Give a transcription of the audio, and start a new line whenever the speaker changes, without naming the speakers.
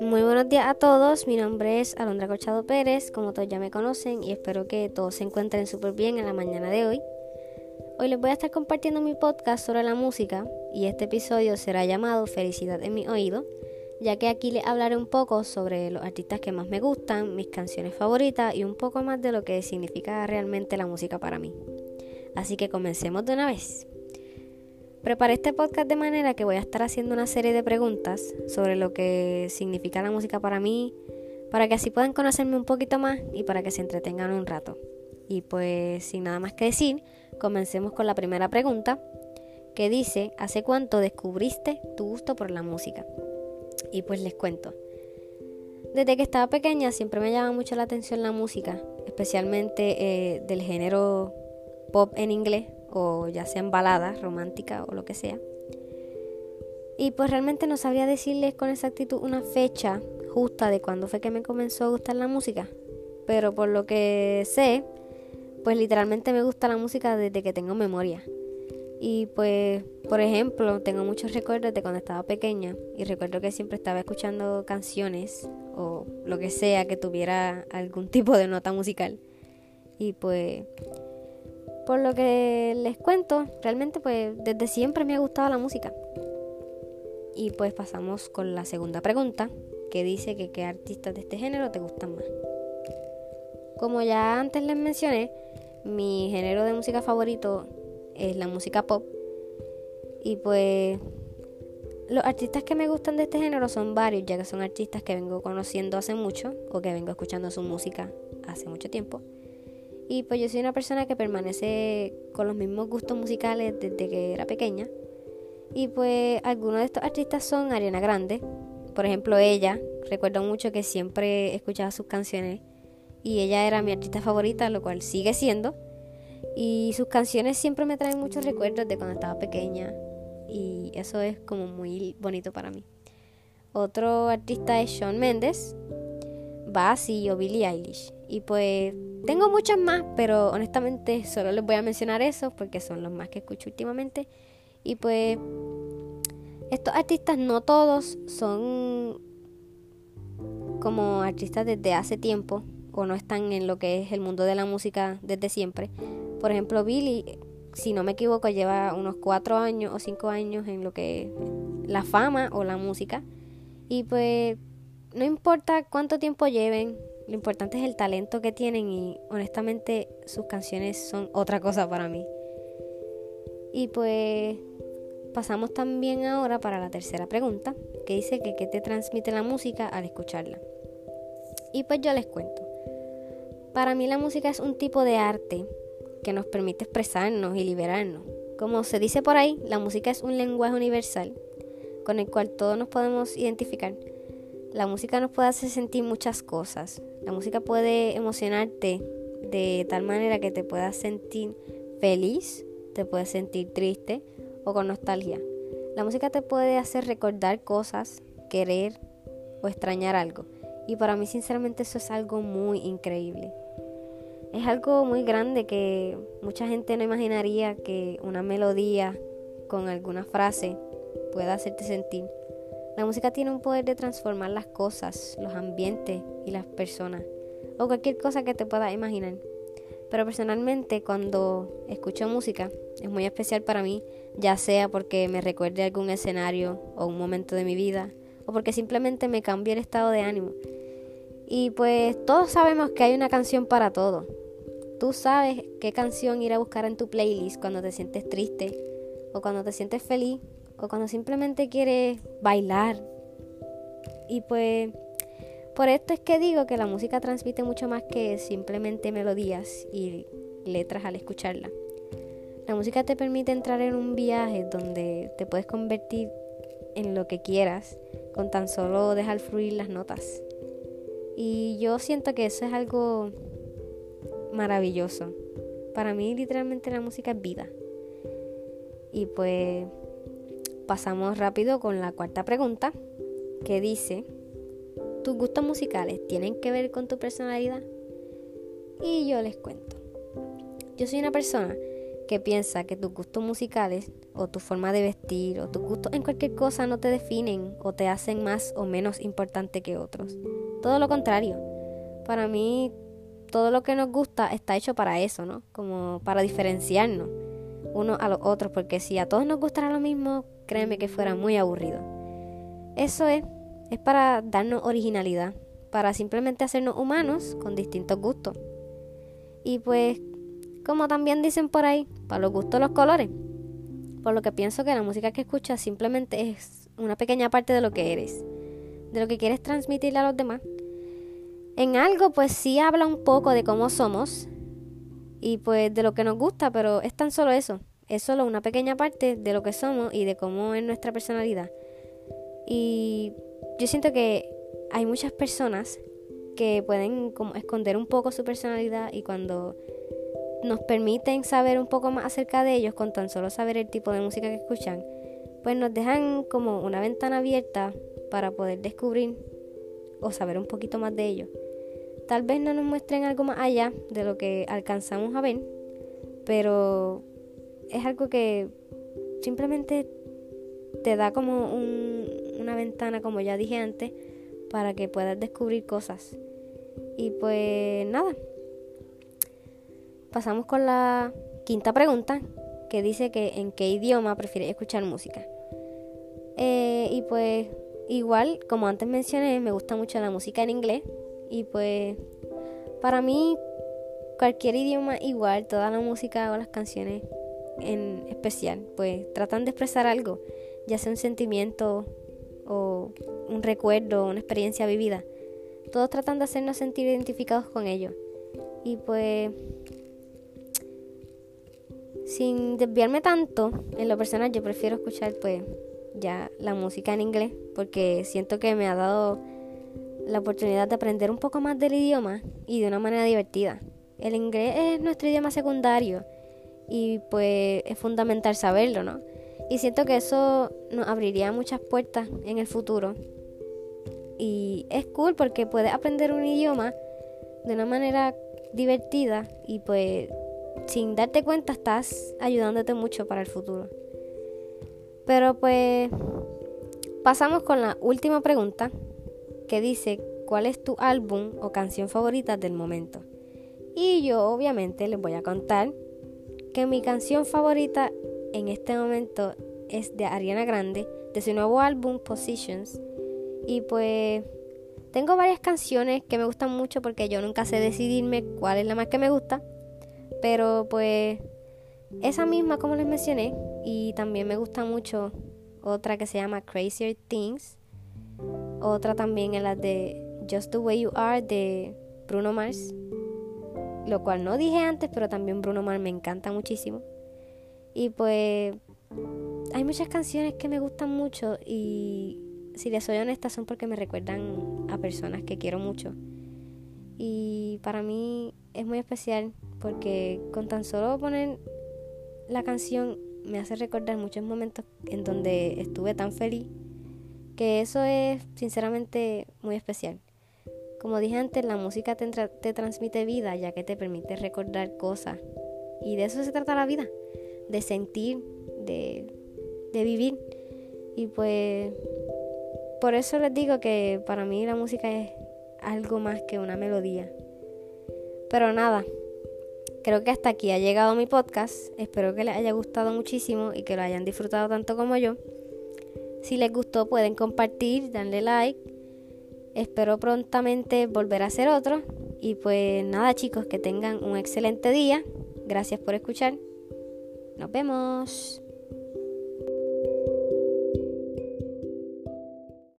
Muy buenos días a todos, mi nombre es Alondra Corchado Pérez, como todos ya me conocen y espero que todos se encuentren súper bien en la mañana de hoy. Hoy les voy a estar compartiendo mi podcast sobre la música y este episodio será llamado Felicidad en mi oído, ya que aquí les hablaré un poco sobre los artistas que más me gustan, mis canciones favoritas y un poco más de lo que significa realmente la música para mí. Así que comencemos de una vez. Preparé este podcast de manera que voy a estar haciendo una serie de preguntas sobre lo que significa la música para mí, para que así puedan conocerme un poquito más y para que se entretengan un rato. Y pues sin nada más que decir, comencemos con la primera pregunta, que dice, ¿hace cuánto descubriste tu gusto por la música? Y pues les cuento. Desde que estaba pequeña siempre me llama mucho la atención la música, especialmente eh, del género pop en inglés o ya sean baladas románticas o lo que sea. Y pues realmente no sabría decirles con exactitud una fecha justa de cuándo fue que me comenzó a gustar la música. Pero por lo que sé, pues literalmente me gusta la música desde que tengo memoria. Y pues, por ejemplo, tengo muchos recuerdos de cuando estaba pequeña y recuerdo que siempre estaba escuchando canciones o lo que sea que tuviera algún tipo de nota musical. Y pues por lo que les cuento, realmente pues desde siempre me ha gustado la música. Y pues pasamos con la segunda pregunta, que dice que qué artistas de este género te gustan más. Como ya antes les mencioné, mi género de música favorito es la música pop. Y pues los artistas que me gustan de este género son varios, ya que son artistas que vengo conociendo hace mucho o que vengo escuchando su música hace mucho tiempo. Y pues yo soy una persona que permanece con los mismos gustos musicales desde que era pequeña. Y pues algunos de estos artistas son Ariana Grande. Por ejemplo, ella, recuerdo mucho que siempre escuchaba sus canciones y ella era mi artista favorita, lo cual sigue siendo. Y sus canciones siempre me traen muchos recuerdos de cuando estaba pequeña y eso es como muy bonito para mí. Otro artista es Shawn Mendes, Bassy o Billie Eilish. Y pues tengo muchas más, pero honestamente solo les voy a mencionar esos porque son los más que escucho últimamente. Y pues estos artistas no todos son como artistas desde hace tiempo o no están en lo que es el mundo de la música desde siempre. Por ejemplo, Billy, si no me equivoco, lleva unos cuatro años o cinco años en lo que es la fama o la música. Y pues no importa cuánto tiempo lleven, lo importante es el talento que tienen y honestamente sus canciones son otra cosa para mí. Y pues pasamos también ahora para la tercera pregunta, que dice que qué te transmite la música al escucharla. Y pues yo les cuento. Para mí la música es un tipo de arte que nos permite expresarnos y liberarnos. Como se dice por ahí, la música es un lenguaje universal con el cual todos nos podemos identificar. La música nos puede hacer sentir muchas cosas. La música puede emocionarte de tal manera que te puedas sentir feliz, te puedes sentir triste o con nostalgia. La música te puede hacer recordar cosas, querer o extrañar algo. Y para mí sinceramente eso es algo muy increíble. Es algo muy grande que mucha gente no imaginaría que una melodía con alguna frase pueda hacerte sentir. La música tiene un poder de transformar las cosas, los ambientes y las personas, o cualquier cosa que te puedas imaginar. Pero personalmente cuando escucho música es muy especial para mí, ya sea porque me recuerde algún escenario o un momento de mi vida, o porque simplemente me cambie el estado de ánimo. Y pues todos sabemos que hay una canción para todo. Tú sabes qué canción ir a buscar en tu playlist cuando te sientes triste o cuando te sientes feliz o cuando simplemente quieres bailar. Y pues por esto es que digo que la música transmite mucho más que simplemente melodías y letras al escucharla. La música te permite entrar en un viaje donde te puedes convertir en lo que quieras con tan solo dejar fluir las notas. Y yo siento que eso es algo maravilloso. Para mí literalmente la música es vida. Y pues pasamos rápido con la cuarta pregunta, que dice, ¿tus gustos musicales tienen que ver con tu personalidad? Y yo les cuento. Yo soy una persona que piensa que tus gustos musicales o tu forma de vestir o tus gustos en cualquier cosa no te definen o te hacen más o menos importante que otros. Todo lo contrario. Para mí todo lo que nos gusta está hecho para eso, ¿no? Como para diferenciarnos unos a los otros, porque si a todos nos gustara lo mismo, créeme que fuera muy aburrido. Eso es, es para darnos originalidad, para simplemente hacernos humanos con distintos gustos. Y pues, como también dicen por ahí, para los gustos los colores. Por lo que pienso que la música que escuchas simplemente es una pequeña parte de lo que eres, de lo que quieres transmitirle a los demás. En algo pues sí habla un poco de cómo somos y pues de lo que nos gusta, pero es tan solo eso. Es solo una pequeña parte de lo que somos y de cómo es nuestra personalidad. Y yo siento que hay muchas personas que pueden como esconder un poco su personalidad y cuando nos permiten saber un poco más acerca de ellos con tan solo saber el tipo de música que escuchan, pues nos dejan como una ventana abierta para poder descubrir o saber un poquito más de ellos. Tal vez no nos muestren algo más allá de lo que alcanzamos a ver, pero es algo que simplemente te da como una ventana, como ya dije antes, para que puedas descubrir cosas. Y pues nada, pasamos con la quinta pregunta, que dice que en qué idioma prefieres escuchar música. Eh, y pues igual, como antes mencioné, me gusta mucho la música en inglés, y pues para mí cualquier idioma igual, toda la música o las canciones en especial, pues tratan de expresar algo, ya sea un sentimiento o un recuerdo, una experiencia vivida. Todos tratan de hacernos sentir identificados con ello. Y pues sin desviarme tanto, en lo personal yo prefiero escuchar pues ya la música en inglés porque siento que me ha dado la oportunidad de aprender un poco más del idioma y de una manera divertida. El inglés es nuestro idioma secundario y pues es fundamental saberlo, ¿no? Y siento que eso nos abriría muchas puertas en el futuro. Y es cool porque puedes aprender un idioma de una manera divertida y pues sin darte cuenta estás ayudándote mucho para el futuro. Pero pues pasamos con la última pregunta que dice cuál es tu álbum o canción favorita del momento. Y yo obviamente les voy a contar que mi canción favorita en este momento es de Ariana Grande, de su nuevo álbum Positions. Y pues tengo varias canciones que me gustan mucho porque yo nunca sé decidirme cuál es la más que me gusta. Pero pues esa misma como les mencioné. Y también me gusta mucho otra que se llama Crazier Things otra también es la de Just the Way You Are de Bruno Mars. Lo cual no dije antes, pero también Bruno Mars me encanta muchísimo. Y pues hay muchas canciones que me gustan mucho y si les soy honesta son porque me recuerdan a personas que quiero mucho. Y para mí es muy especial porque con tan solo poner la canción me hace recordar muchos momentos en donde estuve tan feliz que eso es sinceramente muy especial. Como dije antes, la música te, te transmite vida ya que te permite recordar cosas. Y de eso se trata la vida, de sentir, de, de vivir. Y pues por eso les digo que para mí la música es algo más que una melodía. Pero nada, creo que hasta aquí ha llegado mi podcast. Espero que les haya gustado muchísimo y que lo hayan disfrutado tanto como yo. Si les gustó pueden compartir, darle like. Espero prontamente volver a hacer otro. Y pues nada chicos, que tengan un excelente día. Gracias por escuchar. Nos vemos.